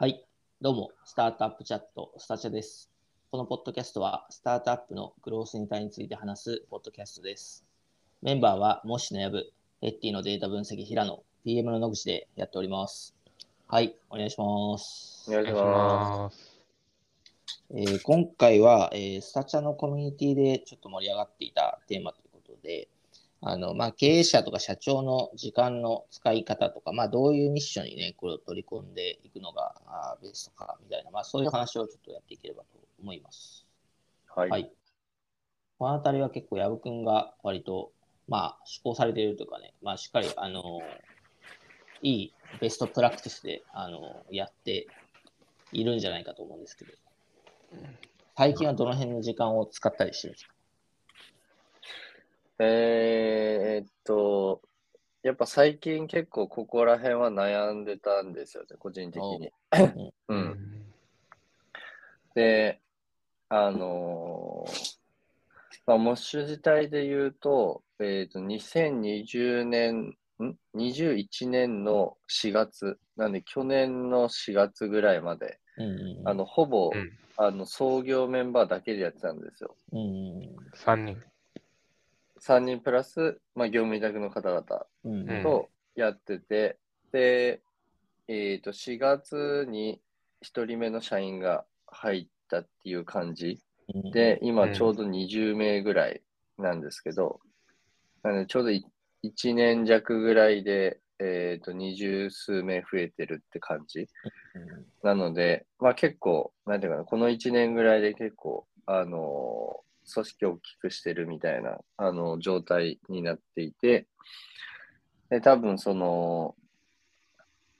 はい、どうも、スタートアップチャット、スタチャです。このポッドキャストは、スタートアップのグロースネタについて話すポッドキャストです。メンバーは、モッシュのヤブ、レッティのデータ分析、平野、PM の野口でやっております。はい、お願いします。お願いします。えー今回は、えースタチャのコミュニティでちょっと盛り上がっていたテーマということで、あのまあ、経営者とか社長の時間の使い方とか、まあ、どういうミッションに、ね、これを取り込んでいくのがあーベストかみたいな、まあ、そういう話をちょっとやっていければと思います。はい。はい。このあたりは結構、藪くんが割と、まあ、施行されているというかね、まあ、しっかり、あのいいベストプラクティスで、あのやっているんじゃないかと思うんですけど、最近はどの辺の時間を使ったりしてるんですか？えーっと、やっぱ最近結構ここら辺は悩んでたんですよね、個人的に。う。うんで、あのーまあ、モッシュ自体で言うと、えーっと、2020年、ん ?21 年の4月、なんで去年の4月ぐらいまで、うんうんうんあの、ほぼ、うんあの、創業メンバーだけでやってたんですよ。うんうん3人。3人プラス、まあ、業務委託の方々うんうん。うんとやってて、で、えっ、と、4月に1人目の社員が入ったっていう感じ。うん。で、今うん。ちょうど20名ぐらいなんですけど、なのでちょうど1年弱ぐらいで、えっ、と、二十数名増えてるって感じ。うんなので、まあ結構、なんていうかな、この1年ぐらいで結構、あのー組織を大きくしてるみたいな、あの状態になっていて、で、多分その、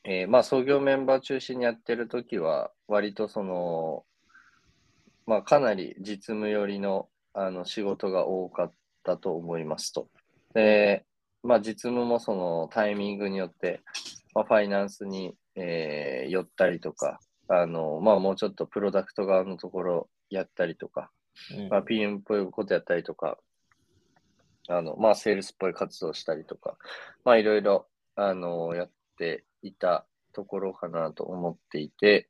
えーまあ創業メンバー中心にやってるときは、割とその、まあかなり実務寄りの、あの仕事が多かったと思いますと。で、まあ実務もそのタイミングによって、まあ、ファイナンスに、えー寄ったりとか、あの、まあもうちょっとプロダクト側のところやったりとか、まあ PM っぽいことやったりとか、あの、まあセールスっぽい活動したりとか、まあいろいろ、あの、やっていたところかなと思っていて、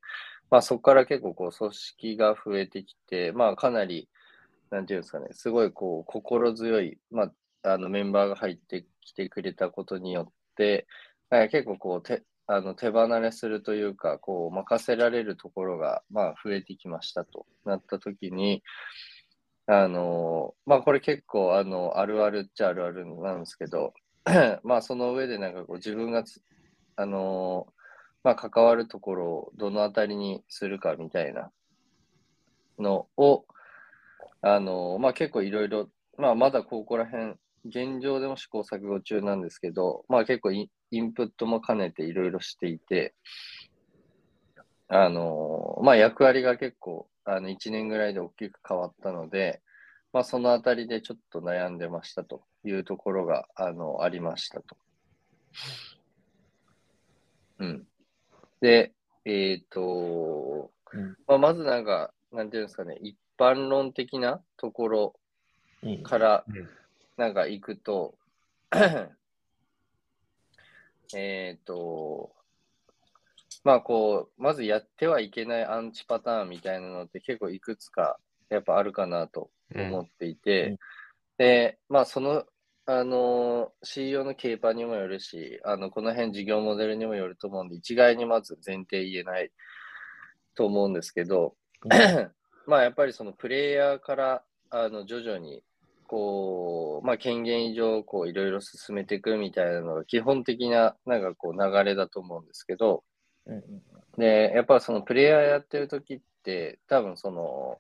まあそこから結構こう組織が増えてきて、まあかなり、なんていうんですかね、すごいこう心強い、まあ、あのメンバーが入ってきてくれたことによって、えー結構こうあの手離れするというか、こう任せられるところが、まあ、増えてきましたとなったときに、あのまあこれ結構あのあるあるっちゃあるあるなんですけど、まあその上でなんかこう自分があのまあ関わるところをどのあたりにするかみたいなのを、あのまあ結構いろいろ、まあまだここら辺、現状でも試行錯誤中なんですけど、まあ結構インインプットも兼ねていろいろしていて、あのまあ役割が結構、あの1年ぐらいで大きく変わったので、まあそのあたりでちょっと悩んでましたというところが、あの、ありましたと。うん。で、えっ、と、うんまあ、まずなんか、なんていうんですかね、一般論的なところうんからうんなんか行くと、えっと、まあこう、まずやってはいけないアンチパターンみたいなのって結構いくつかやっぱあるかなと思っていて、うん。で、まあその、あの、CEO のケーパーにもよるし、あの、この辺事業モデルにもよると思うんで、一概にまず前提言えないと思うんですけど、まあやっぱりそのプレイヤーからあの徐々にこう、まあ権限以上こういろいろ進めていくみたいなのが基本的ななんかこう流れだと思うんですけど、うんうん。で、やっぱそのプレイヤーやってる時って多分その、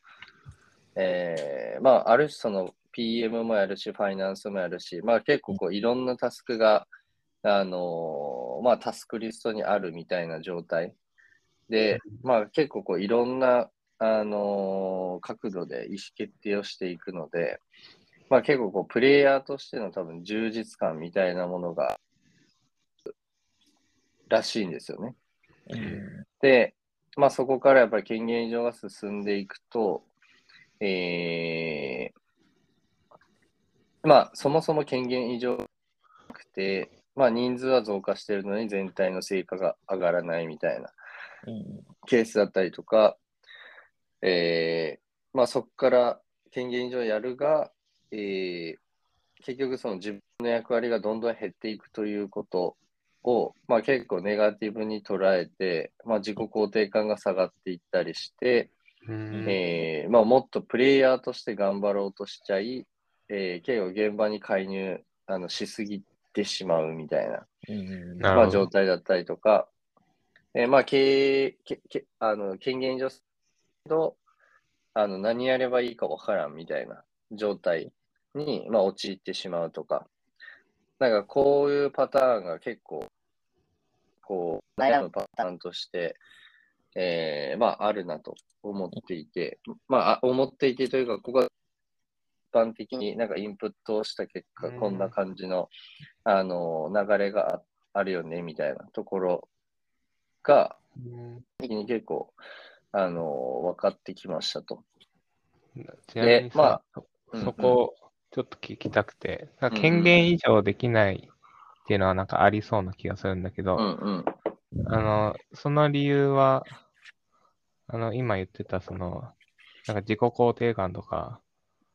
えーまあある種その PM もやるし、ファイナンスもやるし、まあ結構こういろんなタスクが、あのまあタスクリストにあるみたいな状態。で、まあ結構こういろんな、あの角度で意思決定をしていくので、まあ結構こうプレイヤーとしての多分充実感みたいなものが、らしいんですよね。うんで、まあそこからやっぱり権限以上が進んでいくと、えーまあそもそも権限以上なくて、まあ人数は増加しているのに全体の成果が上がらないみたいなうんケースだったりとか、えーまあ、そこから権限以上やるが、えー結局その自分の役割がどんどん減っていくということを、まあ、結構ネガティブに捉えて、まあ、自己肯定感が下がっていったりして、うん。えーまあ、もっとプレイヤーとして頑張ろうとしちゃい、えー結構現場に介入あのしすぎてしまうみたいなうん。まあ、状態だったりとか、えーまあ、経営、けけあの権限上すけど、あの何やればいいかわからんみたいな状態に、まあ、陥ってしまうとか、なんかこういうパターンが結構、こう、悩むパターンとして、えーまあ、あるなと思っていて、まあ、あ思っていてというか、ここは一般的になんかインプットをした結果、うん。こんな感じの、あの流れがああるよねみたいなところが、うん。的に結構、あの分かってきましたと。ちなみにまさ、あそこ、ちょっと聞きたくて、権限以上できないっていうのはなんかありそうな気がするんだけど、うんうん。あの、その理由は、あの、今言ってた、その、なんか自己肯定感とか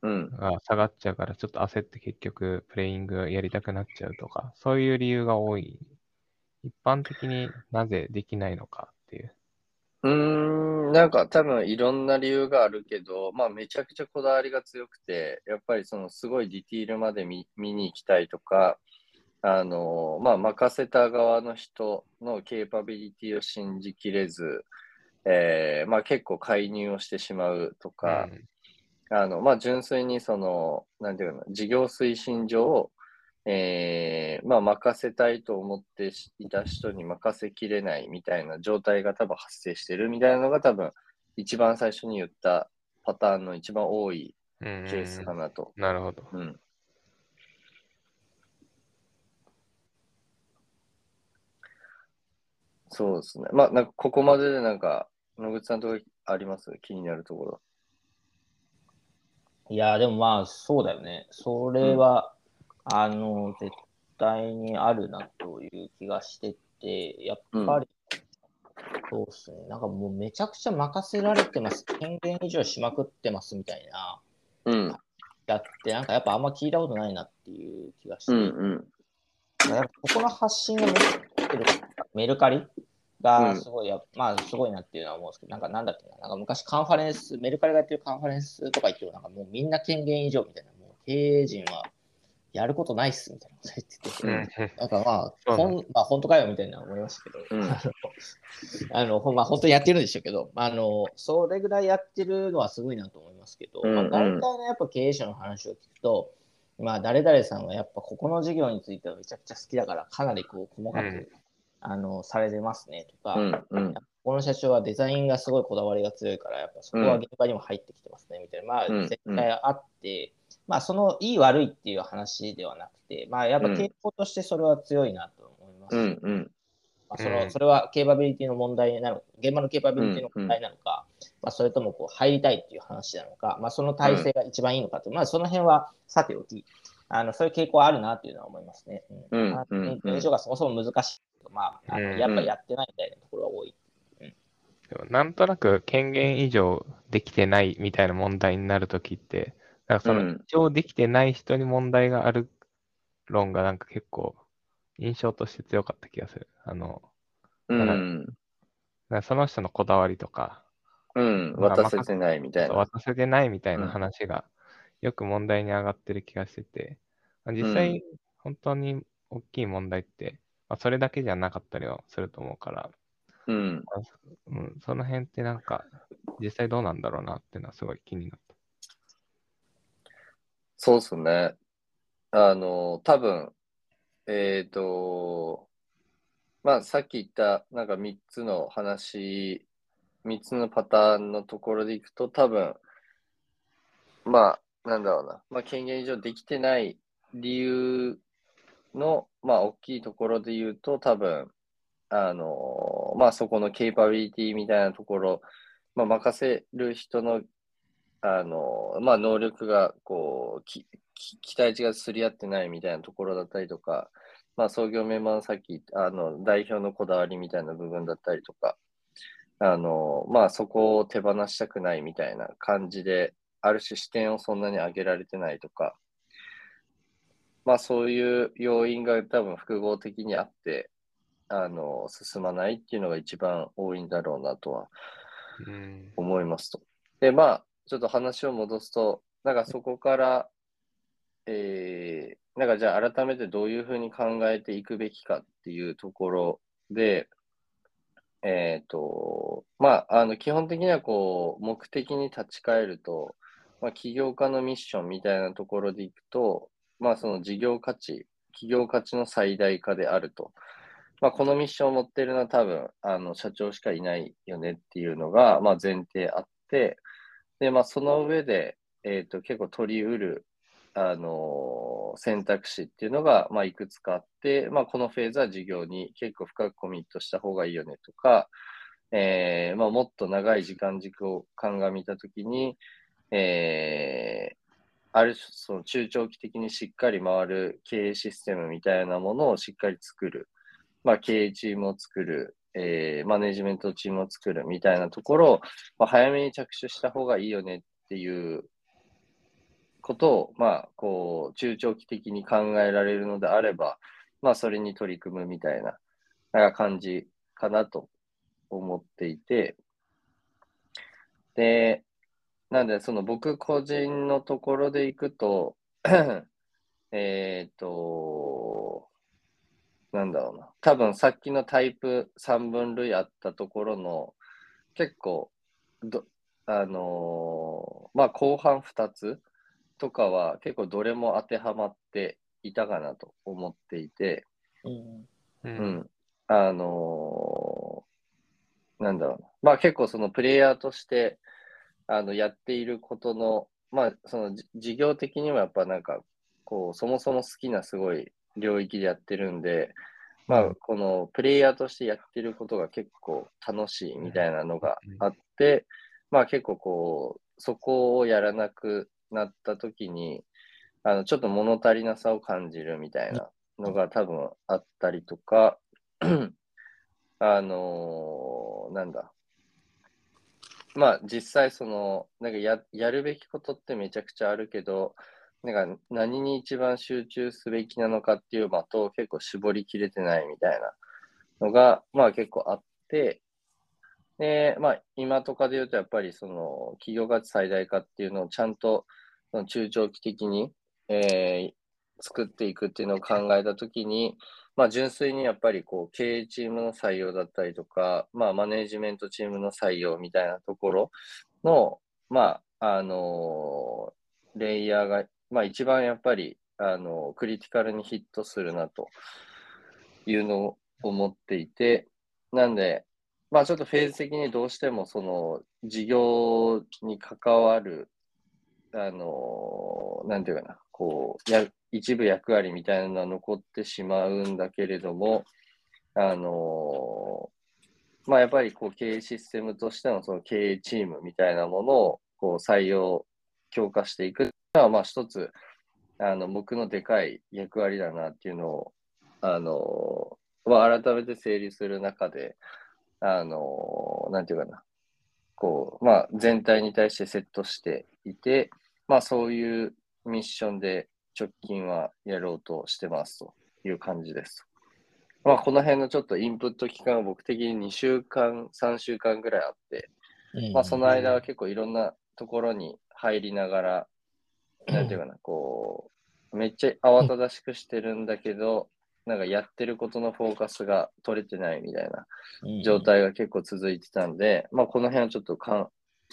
うん。が下がっちゃうから、ちょっと焦って結局、プレイングやりたくなっちゃうとか、そういう理由が多い。一般的になぜできないのかう。うーん、なんか多分いろんな理由があるけど、まあめちゃくちゃこだわりが強くて、やっぱりそのすごいディティールまで見見に行きたいとか、あの、まあ任せた側の人のケーパビリティを信じきれず、えーまあ結構介入をしてしまうとか、あの、まあ、純粋にその、なんていうの、事業推進上、えーまあ、任せたいと思っていた人に任せきれないみたいな状態が多分発生してるみたいなのが多分、一番最初に言ったパターンの一番多いうん、うんケースかなと。なるほど。うん。そうですね。まあ、なんかここまででなんか、野口さんとかあります？気になるところ。いや、でもまあ、そうだよね。それは、あの、絶対にあるなという気がしてて、やっぱり、そうですね。なんかもうめちゃくちゃ任せられてます。権限以上しまくってますみたいな、うん。やって、なんかやっぱあんま聞いたことないなっていう気がして、うんうん。やっぱここの発信がめってるメルカリがすごいや、まあすごいなっていうのは思うんですけど、なんかなんだっけな、なんか昔カンファレンス、メルカリがやってるカンファレンスとか行っても、なんかもうみんな権限以上みたいな、もう経営陣はやることないっすみたいなこと言ってて、うん。なんかまあ、そうほんまあ本当かよみたいな思いましたけど、うん。あの、まあ本当にやってるんでしょうけど、あの、それぐらいやってるのはすごいなと思いますけど、うんまあ大体ね、やっぱ経営者の話を聞くと、まあ誰々さんはやっぱここの事業についてはめちゃくちゃ好きだから、かなりこう細かく、うん。あのされてますねとか、うんうん。ここの社長はデザインがすごいこだわりが強いから、やっぱそこは現場にも入ってきてますねみたいな、まあうん。絶対あって、まあそのいい悪いっていう話ではなくて、まあやっぱ傾向としてそれは強いなと思います。うんうん。まあ、そのうん。それはケーパビリティの問題なの現場のケーパビリティの問題なのか、まあ、それともこう入りたいっていう話なのか、まあ、その体制が一番いいのかと。いう、まあ、その辺はさておき、あのそういう傾向はあるなというのは思いますね。うん。まあうんうん。がそもそも難しいまあ、あうんうん。のやっぱりやってないみたいなところが多い。でもなんとなく権限以上できてないみたいな問題になるときって、なんかそのうん一応できてない人に問題がある論がなんか結構印象として強かった気がする。あの、うん。その人のこだわりとか、うん。渡せてないみたいな。渡せてないみたいなうん話がよく問題に上がってる気がしてて、うん際本当に大きい問題って、まあ、それだけじゃなかったりはすると思うから、うん。うん、その辺ってなんか実際どうなんだろうなっていうのはすごい気になった。そうっすね。あの、多分、えっ、と、まあ、さっき言った、なんか3つの話、3つのパターンのところでいくと、多分、まあ、なんだろうな、まあ、権限以上できてない理由の、まあ、大きいところで言うと、多分、あの、まあ、そこのケーパビリティみたいなところ、まあ、任せる人のあの、まあ、能力が、こう、期待値がすり合ってないみたいなところだったりとか、まあ、創業メンバーのさっき、あの、代表のこだわりみたいな部分だったりとか、あの、まあそこを手放したくないみたいな感じで、ある種視点をそんなに上げられてないとか、まあそういう要因が多分複合的にあって、あの、進まないっていうのが一番多いんだろうなとはうん。思いますと。で、まあ、ちょっと話を戻すと、なんかそこから、えー、なんかじゃあ改めてどういうふうに考えていくべきかっていうところで、えっ、と、まあ、あの、基本的にはこう、目的に立ち返ると、まあ、起業家のミッションみたいなところでいくと、まあ、その事業価値、企業価値の最大化であると。まあ、このミッションを持ってるのは多分、あの、社長しかいないよねっていうのが、まあ、前提あって、で、まあ、その上で、えっ、と、結構取り得る、あのー選択肢っていうのが、まあ、いくつかあって、まあ、このフェーズは事業に結構深くコミットした方がいいよねとか、えーまあ、もっと長い時間軸を鑑みたときに、えーある種その中長期的にしっかり回る経営システムみたいなものをしっかり作る、まあ、経営チームを作る、えーマネジメントチームを作るみたいなところを、まあ、早めに着手した方がいいよねっていうことを、まあ、こう、中長期的に考えられるのであれば、まあ、それに取り組むみたいな、なんか感じかなと思っていて、で、なんで、その僕個人のところでいくと、えっと、なんだろうな。多分さっきのタイプ3分類あったところの、結構、ど、あのーまあ、後半2つとかは結構どれも当てはまっていたかなと思っていて、うんう。うんん。あのーなんだろうな。まあ結構そのプレイヤーとして、あの、やっていることの、まあそのじ事業的にはやっぱなんか、こう、そもそも好きなすごい領域でやってるんで、まあこのプレイヤーとしてやってることが結構楽しいみたいなのがあって、まあ結構こう、そこをやらなくなった時に、あの、ちょっと物足りなさを感じるみたいなのが多分あったりとか、あのーなんだ。まあ実際その、なんかややるべきことってめちゃくちゃあるけど、なんか何に一番集中すべきなのかっていう的を結構絞りきれてないみたいなのが、まあ結構あって、で、まあ今とかで言うとやっぱりその企業価値最大化っていうのをちゃんとその中長期的に、えー作っていくっていうのを考えたときに、まあ純粋にやっぱりこう経営チームの採用だったりとか、まあマネジメントチームの採用みたいなところの、まあ、あのーレイヤーが、まあ一番やっぱり、あのクリティカルにヒットするなというのを思っていて、なんで、まあちょっとフェーズ的にどうしてもその事業に関わる、あのなんていうかな、こう、や一部役割みたいなのは残ってしまうんだけれども、あのまあやっぱりこう経営システムとしてのその経営チームみたいなものをこう採用、強化していく。は、まあ一つ、あの、僕のでかい役割だなっていうのを、あのーまあ改めて整理する中で、あのーなんていうかな、こう、まあ全体に対してセットしていて、まあそういうミッションで直近はやろうとしてますという感じです。まあこの辺のちょっとインプット期間は僕的に2週間、3週間ぐらいあって、うんまあその間は結構いろんなところに入りながら、なんていうかな、こう、めっちゃ慌ただしくしてるんだけど、なんかやってることのフォーカスが取れてないみたいなうん状態が結構続いてたんで、まあこの辺はちょっとかん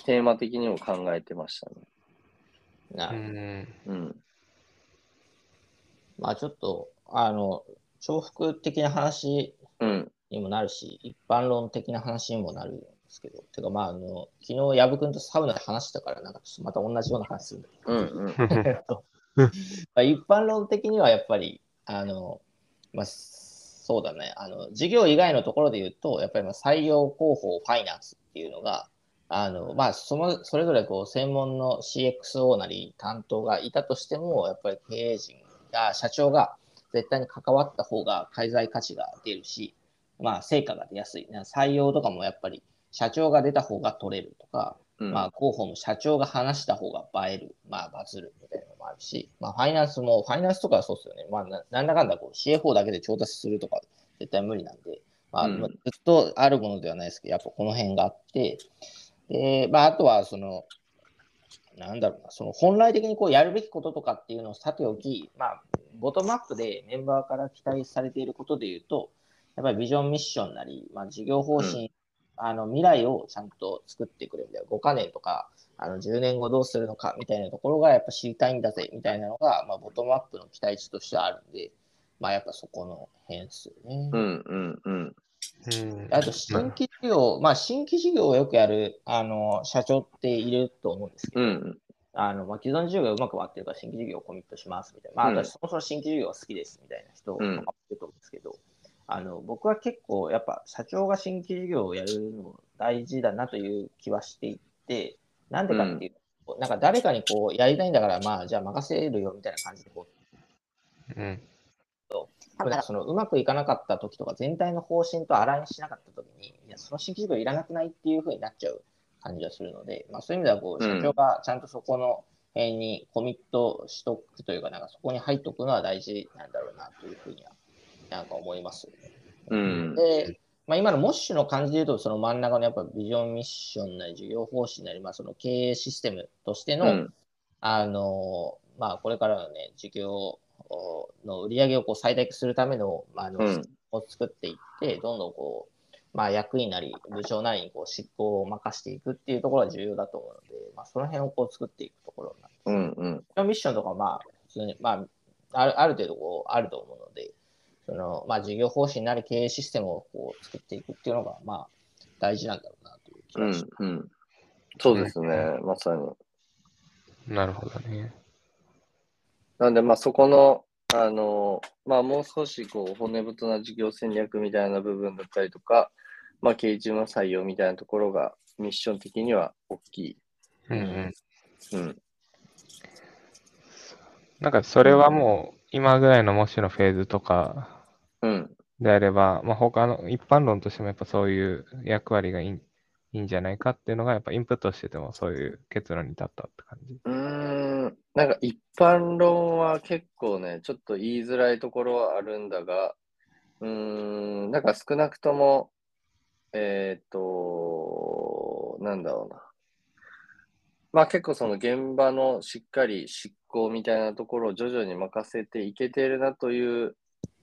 テーマ的にも考えてましたね。うなるほどん。うん。まあちょっと、あの、重複的な話うん。にもなるし、一般論的な話にもなるんですけど、てかまあ、あの、昨日、矢部君とサウナで話したから、なんかまた同じような話するんだけど、一般論的にはやっぱり、あの、まあ、そうだね、あの、事業以外のところで言うと、やっぱりまあ採用広報ファイナンスっていうのが、あの、まあ、その、それぞれこう、専門の CXO なり担当がいたとしても、やっぱり経営陣が、社長が絶対に関わった方が介在価値が出るし、まあ、成果が出やすい。な採用とかもやっぱり、社長が出た方が取れるとか、うん。まあ、広報も社長が話した方が映える、まあ、バズるみたいなのもあるし、まあ、ファイナンスも、ファイナンスとかはそうですよね。まあ、ななんだかんだこう CFO だけで調達するとか、絶対無理なんで、まあ、ずっとあるものではないですけど、やっぱこの辺があって、で、まあ、あとは、その、なんだろうな、その本来的にこうやるべきこととかっていうのをさておき、まあ、ボトムアップでメンバーから期待されていることで言うと、やっぱりビジョンミッションなり、まあ、事業方針、あの未来をちゃんと作ってくれるみたいな、5カ年とか、あの10年後どうするのかみたいなところがやっぱ知りたいんだぜみたいなのが、まあ、ボトムアップの期待値としてはあるんで、まあやっぱそこの辺ですよね。うんうんうん。うん。あと新規事業、まあ新規事業をよくやるあの社長っていると思うんですけど、うんあのまあ、既存事業がうまく回ってるから新規事業をコミットしますみたいな、まあ、うん私そもそも新規事業が好きですみたいな人うん。がいると思うんですけど、あの僕は結構やっぱ社長が新規事業をやるの大事だなという気はしていて、なんでかっていうと、なんか誰かにこうやりたいんだから、まあじゃあ任せるよみたいな感じでこううん。そのうまくいかなかった時とか、全体の方針とアラインしなかった時に、いや、その新規事業いらなくないっていう風になっちゃう感じがするので、まあ、そういう意味ではこう、うん社長がちゃんとそこの辺にコミットしとくというか、なんかそこに入っておくのは大事なんだろうなというふうには、なんか思います。うん。で、まあ、今のモッシュの感じで言うと、その真ん中のやっぱビジョンミッションなり事業方針なり、まあ、その経営システムとしての、うんあの、まあ、これからのね、事業の売り上げをこう最大化するための、まあ、あの、うんを作っていって、どんどんこう、まあ、役員なり、部長なりにこう執行を任していくっていうところが重要だと思うので、まあ、その辺をこう作っていくところなんです。うんうん。ミッションとかはまあ、普通に、まあ、あるある程度こうあると思うので、その、まあ、事業方針なり経営システムをこう作っていくっていうのが、まあ、大事なんだろうなという気うがします。んうん。そうですね、まさに。なるほどね。なんで、まあ、そこの、あの、まあ、もう少し、こう、骨太な事業戦略みたいな部分だったりとか、まあ、経営中の採用みたいなところが、ミッション的には大きい。うんうん。うん。なんかそれはもう今ぐらいの模試のフェーズとかうん。であれば、まあ、他の一般論としてもやっぱそういう役割がいいいいんじゃないかっていうのがやっぱインプットしててもそういう結論に立ったって感じ。うーん。なんか、一般論は結構ね、ちょっと言いづらいところはあるんだが、うーん、なんか少なくとも、えっと、なんだろうな。まあ結構その現場のしっかり執行みたいなところを徐々に任せていけてるなという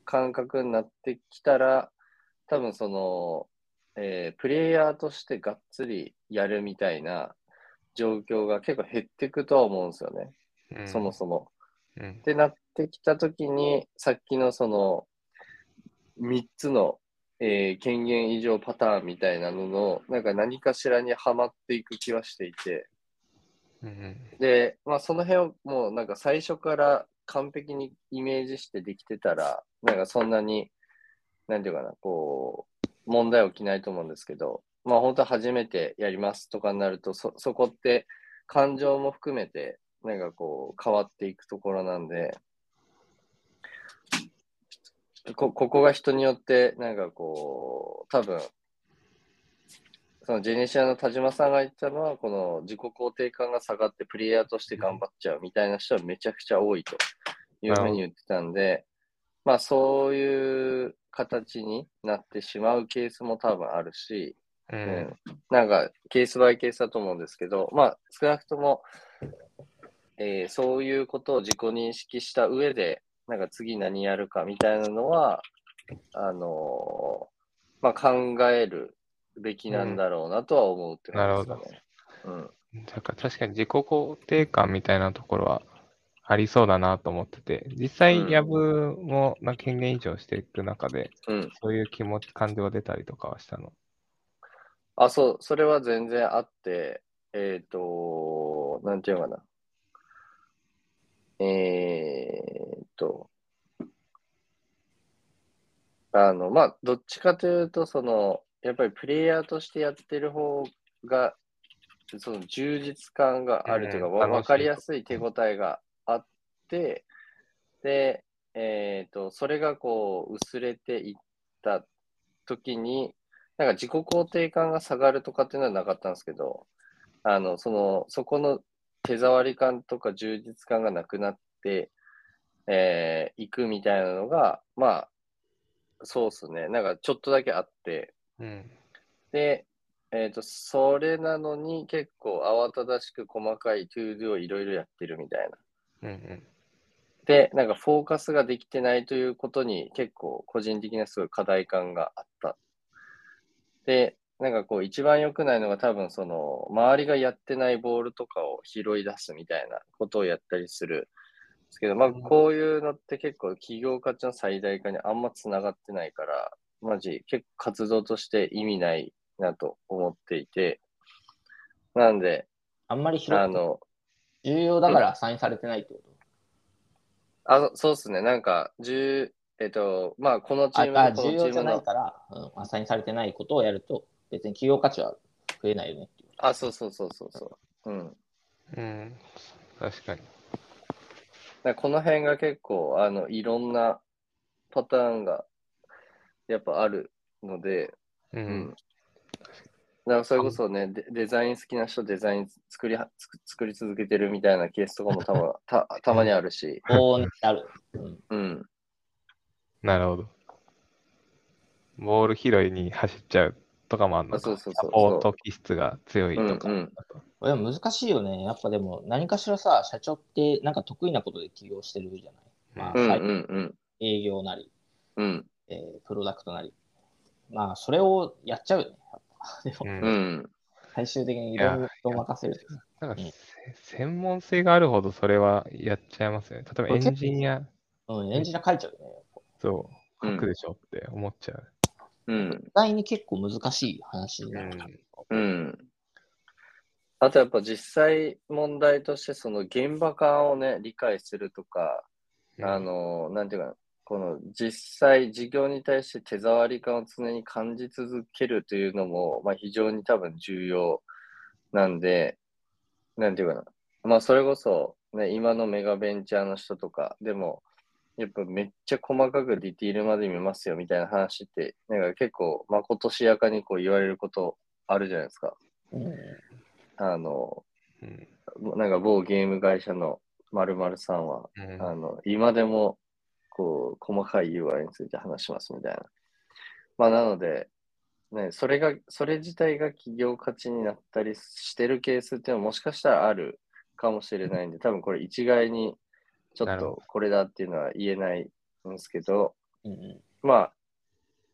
感覚になってきたら、多分その、えープレイヤーとしてがっつりやるみたいな状況が結構減っていくとは思うんですよね、うん、そもそも。うん。ってなってきたときに、さっきのその3つの、えー権限以上パターンみたいなのの、なんか何かしらにはまっていく気はしていて、うんで、まあその辺をもうなんか最初から完璧にイメージしてできてたら、なんかそんなに、なんていうかな、こう、問題起きないと思うんですけど、まあ本当初めてやりますとかになると、そ、そこって感情も含めて、なんかこう変わっていくところなんで、こ、ここが人によって、なんかこう、多分、そのジェネシアの田島さんが言ったのは、この自己肯定感が下がってプレイヤーとして頑張っちゃうみたいな人はめちゃくちゃ多いというふうに言ってたんで、まあそういう形になってしまうケースも多分あるし、ううんん、なんかケースバイケースだと思うんですけど、まあ少なくとも、えーそういうことを自己認識した上で、なんか次何やるかみたいなのは、あのーまあ考えるべきなんだろうなとは思うって感じですかね。うん。だから確かに自己肯定感みたいなところはありそうだなと思ってて、実際、うんヤブもな権限以上していく中で、うん。そういう気持ち、感情が出たりとかはしたの？あ、そう、それは全然あって、えっ、と、なんていうのかな。えっ、と、あの、まあ、どっちかというと、その、やっぱりプレイヤーとしてやってる方が、その充実感があるというか、わうん楽しいわかりやすい手応えがあって、で、えっ、と、それがこう、薄れていった時に、なんか自己肯定感が下がるとかっていうのはなかったんですけど、あの、その、そこの手触り感とか充実感がなくなって、えー、いくみたいなのが、まあ、そうっすね。なんかちょっとだけあって、うん。で、えっ、と、それなのに結構慌ただしく細かい ToDo をいろいろやってるみたいな。うんうん。で、なんかフォーカスができてないということに結構個人的なすごい課題感があった。で、なんかこう一番良くないのが多分その周りがやってないボールとかを拾い出すみたいなことをやったりするんですけど、まあこういうのって結構企業価値の最大化にあんまつながってないから、マジ結構活動として意味ないなと思っていて、なんで、あんまり拾ってあの、重要だからアサインされてないってこと？あ、そうですね。なんか、10、えっと、まあ、このチームああとこ重要じゃないから、うん、アサインされてないことをやると、別に企業価値は増えないよねっていう。あ、そうそうそうそうそう。うん。うん。確かに。だからこの辺が結構、あの、いろんなパターンが、やっぱあるので、う。うんん。だからそれこそね、デデザイン好きな人、デザイン作りは、作作り続けてるみたいなケースとかもたま たたまにあるし、こうある。うんうん。なるほど。ボール拾いに走っちゃうとかもあるのか。あそうそうそうサポート気質が強いとか。うんうんこれ難しいよね。やっぱでも、何かしらさ、社長ってなんか得意なことで起業してるじゃない。まあ、うんう最んうん。営業なり、うん。えープロダクトなり。まあ、それをやっちゃうよね。でも、うんうん。最終的にいろんな人を任せる。なんかうんせ専門性があるほどそれはやっちゃいますよね。例えばエンジニア、うん、エンジニア書いちゃうよね。そう、うん書くでしょって思っちゃう。うん。意外に結構難しい話になる。うん。あとやっぱ実際問題としてその現場感をね、理解するとか、あの、なんていうかな、この実際事業に対して手触り感を常に感じ続けるというのも、まあ非常に多分重要なんで、なんていうかな、まあそれこそね、今のメガベンチャーの人とかでも、やっぱめっちゃ細かくディティールまで見ますよみたいな話って、なんか結構まことしやかにこう言われることあるじゃないですか。うん。あの、うん。なんか某ゲーム会社の〇〇さんは、うん。あの、今でも、こう、細かい UI について話しますみたいな。まあ、なので、ね、それが、それ自体が企業価値になったりしてるケースっていうのはもしかしたらあるかもしれないんで、多分これ一概にちょっとこれだっていうのは言えないんですけど、うんうん。まあ、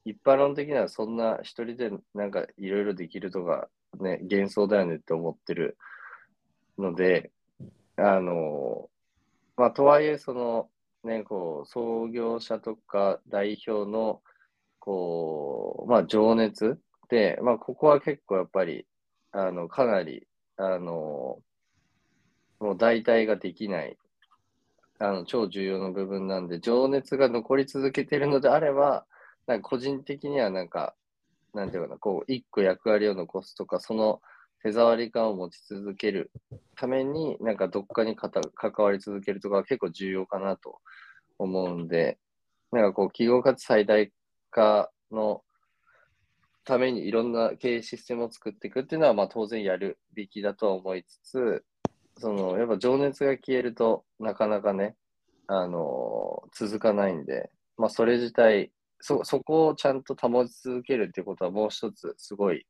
一般論的にはそんな一人でなんかいろいろできるとかね、幻想だよねって思ってるので、あの、まあ、とはいえ、その、ね、こう、創業者とか代表の、こう、まあ、情熱で、まあ、ここは結構やっぱり、あの、かなり、あの、もう代替ができない、あの、超重要な部分なんで、情熱が残り続けてるのであれば、なんか個人的にはなんか、なんていうかな、こう、一個役割を残すとか、その手触り感を持ち続けるために、なんかどっかに関わり続けるとかは結構重要かなと思うんで、なんかこう、企業価値最大化のためにいろんな経営システムを作っていくっていうのは、まあ当然やるべきだとは思いつつ、その、やっぱ情熱が消えるとなかなかね、あの続かないんで、まあそれ自体、そ、そこをちゃんと保ち続けるっていうことはもう一つすごい、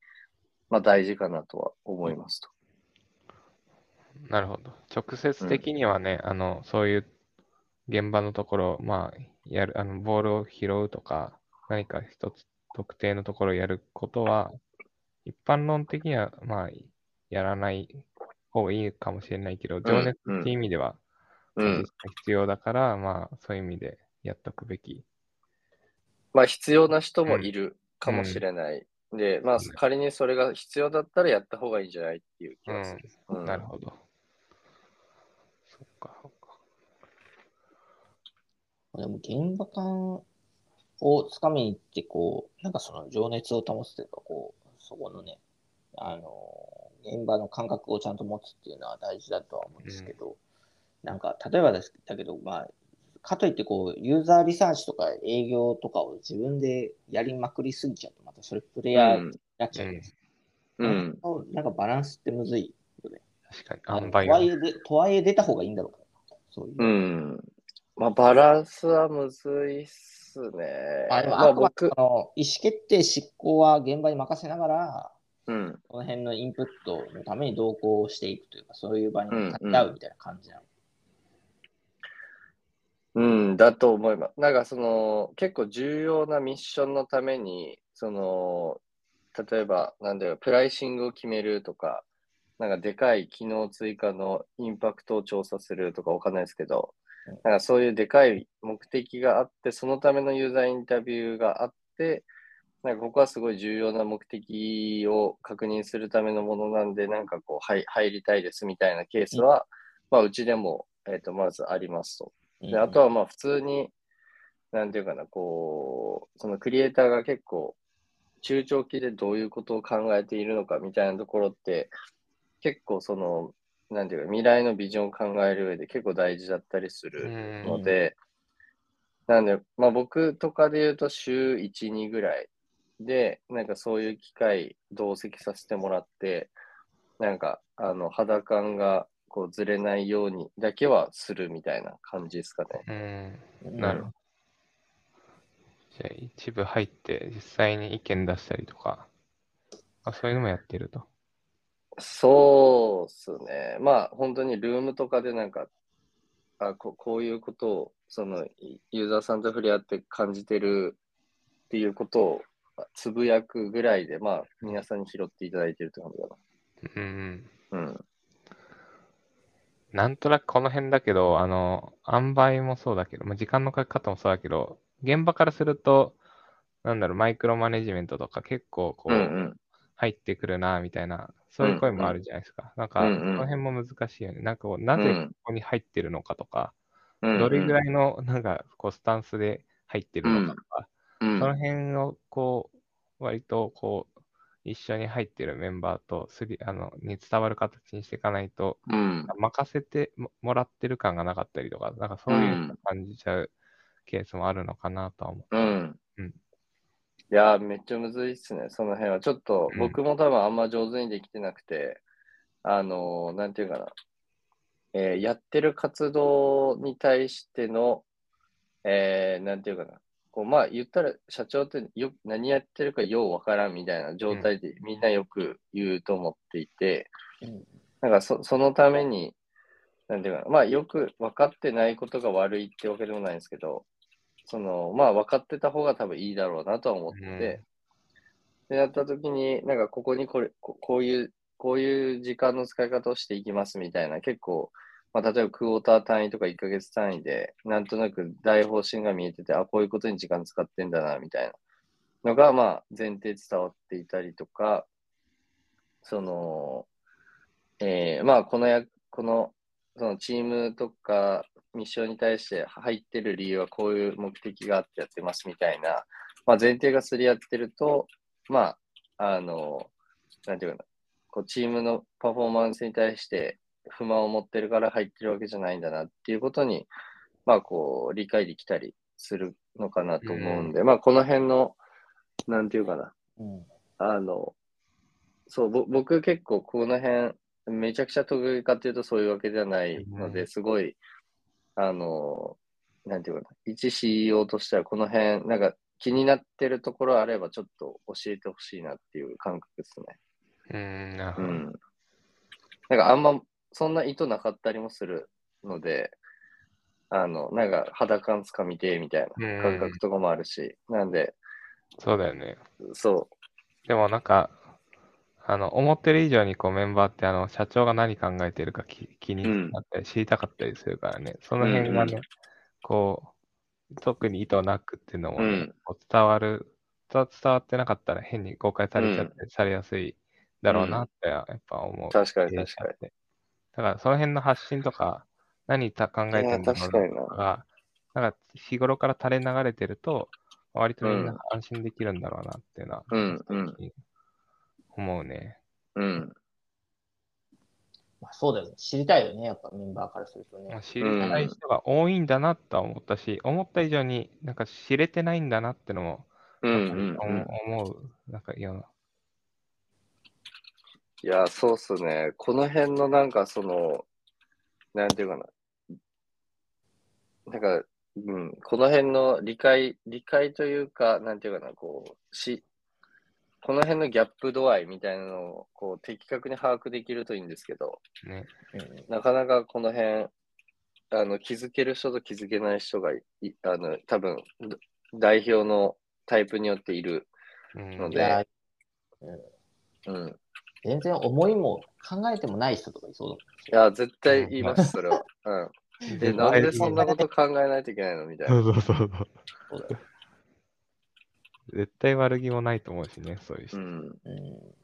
まあ大事かなとは思いますと。なるほど。直接的にはね、あの、そういう現場のところ、まあ、やる、あの、ボールを拾うとか、何か一つ特定のところをやることは、一般論的には、まあ、やらない方がいいかもしれないけど、情熱っていう意味では、うん。必要だから、まあ、そういう意味でやっとくべき。まあ必要な人もいるかもしれない。で、まあ仮にそれが必要だったらやった方がいいんじゃないっていう気がする。うんなるほど。そっか、そっか。でも現場感をつかみに行って、こう、なんかその情熱を保つというか、こう、そこのね、あの、現場の感覚をちゃんと持つっていうのは大事だとは思うんですけど、なんか、例えばですだけど、まあ、かといってこう、ユーザーリサーチとか営業とかを自分でやりまくりすぎちゃうと、またそれプレイヤーになっちゃうんです。うん。なんかバランスってむずいよね。確かあに、塩梅とはいえで、とはいえ出た方がいいんだろうな。そういう。うん。まあ、バランスはむずいっすね。あでもまあ、あくまで僕、その意思決定、執行は現場に任せながら、うん。この辺のインプットのために同行していくというか、そういう場に立ち会うみたいな感じなの。うん、うんだと思います。なんかその、結構重要なミッションのために、その、例えば、なんだよ、プライシングを決めるとか、なんかでかい機能追加のインパクトを調査するとかわかんないですけど、なんかそういうでかい目的があって、そのためのユーザーインタビューがあって、なんかここはすごい重要な目的を確認するためのものなんで、なんかこう、はい、入りたいですみたいなケースは、まあ、うちでも、えっ、と、まずありますと。で、あとはまあ普通に、なんていうかな、こう、そのクリエイターが結構、中長期でどういうことを考えているのかみたいなところって、結構その、なんていうか、未来のビジョンを考える上で結構大事だったりするので、なんで、まあ僕とかで言うと週1、2ぐらいで、なんかそういう機会同席させてもらって、なんか、あの、肌感がこうずれないようにだけはするみたいな感じですかね。うん。うんなるほど。じゃあ、一部入って、実際に意見出したりとか、あそういうのもやってると。そうっすね。まあ、本当にルームとかでなんか、あここういうことを、その、ユーザーさんと触れ合って感じてるっていうことをつぶやくぐらいで、まあ、皆さんに拾っていただいてるって感じかうんうん。な。うん。なんとなくこの辺だけど、あの、塩梅もそうだけど、まあ、時間のかけ方もそうだけど、現場からすると、なんだろう、マイクロマネジメントとか結構こう、うんうん。入ってくるな、みたいな、そういう声もあるじゃないですか。なんか、うんうんその辺も難しいよね。なんかこう、なぜうんここに入ってるのかとか、うんどれぐらいの、なんか、こう、スタンスで入ってるのかとか、うんその辺を、こう、割と、こう、一緒に入ってるメンバーとすり、あの、に伝わる形にしていかないと、うん。任せてももらってる感がなかったりとか、なんかそういうの感じちゃうケースもあるのかなとは思う。うん。うんいやー、めっちゃむずいっすね、その辺は。ちょっとうん僕も多分あんま上手にできてなくて、あのーなんていうかな、えーやってる活動に対しての、えーなんていうかな、こうまあ言ったら社長ってよ何やってるかようわからんみたいな状態でみんなよく言うと思っていて、うん。なんかそそのために、なんていうかな、まあよく分かってないことが悪いってわけでもないんですけど、その、まあ分かってた方が多分いいだろうなとは思ってて、で、やったときに、なんかここにこれこ、こういう、こういう時間の使い方をしていきますみたいな、結構、まあ例えばクォーター単位とか1ヶ月単位で、なんとなく大方針が見えてて、あ、こういうことに時間使ってんだな、みたいな。のが、まあ前提伝わっていたりとか、その、えーまあこのや、この、そのチームとかミッションに対して入ってる理由はこういう目的があってやってますみたいな、まあ、前提がすり合ってると、まあ、あの、なんていうかな、こうチームのパフォーマンスに対して不満を持ってるから入ってるわけじゃないんだなっていうことに、まあ、こう、理解できたりするのかなと思うんで、まあ、この辺の、なんていうかな、うんあの、そう、ぼ僕結構この辺、めちゃくちゃ得意かっていうとそういうわけではないので、うんすごい、あの、なんていうかな、一 CEO としてはこの辺、なんか気になってるところあればちょっと教えてほしいなっていう感覚ですね。うん、なるほど。うん。なんかあんまそんな意図なかったりもするので、あの、なんか肌感つかみてみたいな感覚とかもあるし、なんで、そうだよね。そでもなんか、あの、思ってる以上にこうメンバーってあの、社長が何考えてるか気気になったり、知りたかったりするからね、その辺がね、うん。うんこう、特に意図なくっていうのもね、うん。こう伝わる、伝伝わってなかったら変に誤解されちゃって、されやすいだろうなってやっぱ思う。う、確かに確かに。だからその辺の発信とか、何た考えてるんだろうかにななんか日頃から垂れ流れてると、割とみんうなん安心できるんだろうなっていうのは、うんうん思うね。うん。まあ、そうだよね。知りたいよね、やっぱメンバーからするとね。まあ知りたい人が多いんだなとは思ったし、思った以上になんか知れてないんだなってのも、うんなんかうんうん。思う、なんかような。いや、そうっすね。この辺のなんかその、なんていうかな。なんか、うん、この辺の理解、理解というか、なんていうかな、こう、し、この辺のギャップ度合いみたいなのを、こう、的確に把握できるといいんですけど、ね。うんなかなかこの辺、あの、気づける人と気づけない人がい、いあの、多分、ど代表のタイプによっているうんのでいや、うん。全然思いも考えてもない人とかいそうだもんいや、絶対言います、それは。うん。え、なんでそんなこと考えないといけないのみたいな。そうそうそうそう。絶対悪気もないと思うしね、そういう人。うん。うん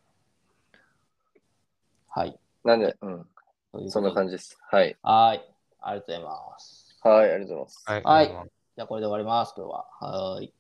はい。なんで、うん。そんな感じです。はい。はい。ありがとうございます。はい、ありがとうございます。はい。じゃあこれで終わります、今日は。はーい。